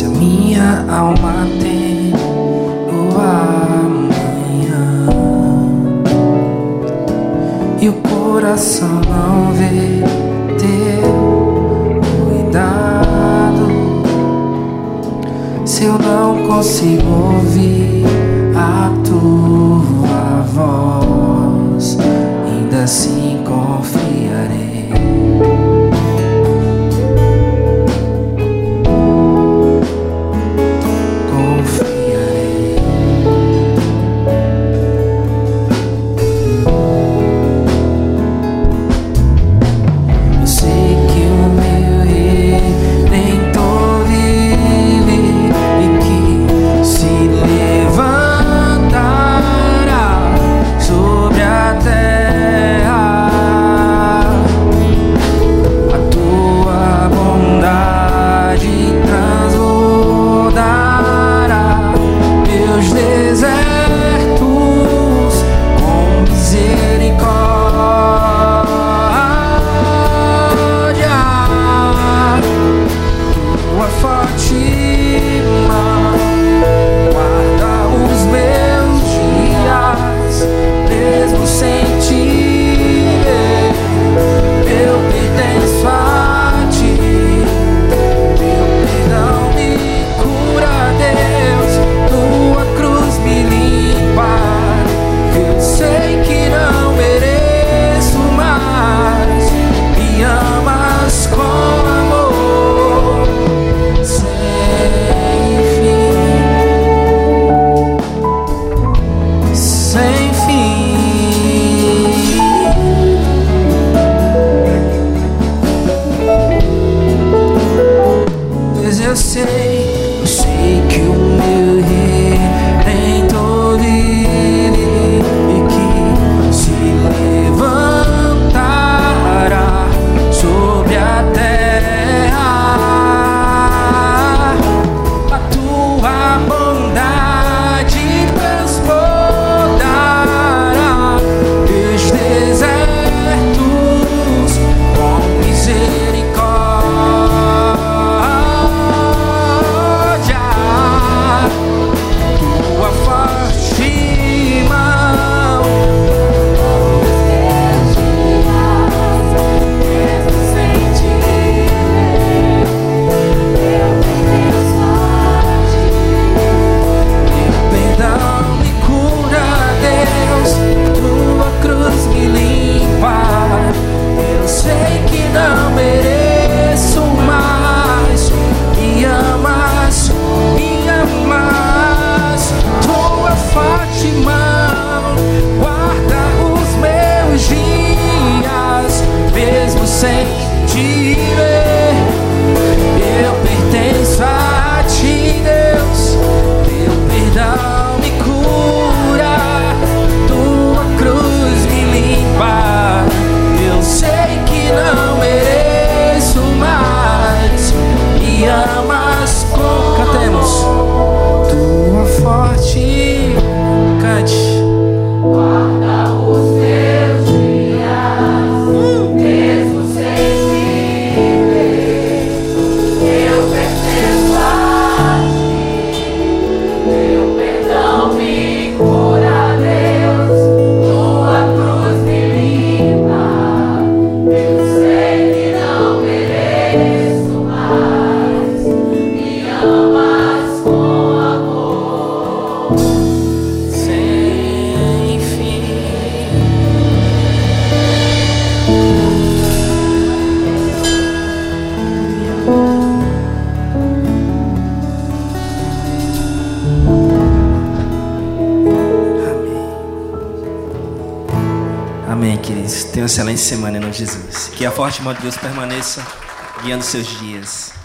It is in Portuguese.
Se a minha alma tem o amanhã E o coração não vê teu cuidado Se eu não consigo ouvir forte. Amém, queridos. Tenha uma excelente semana em nome de Jesus. Que a forte mão de Deus permaneça guiando seus dias.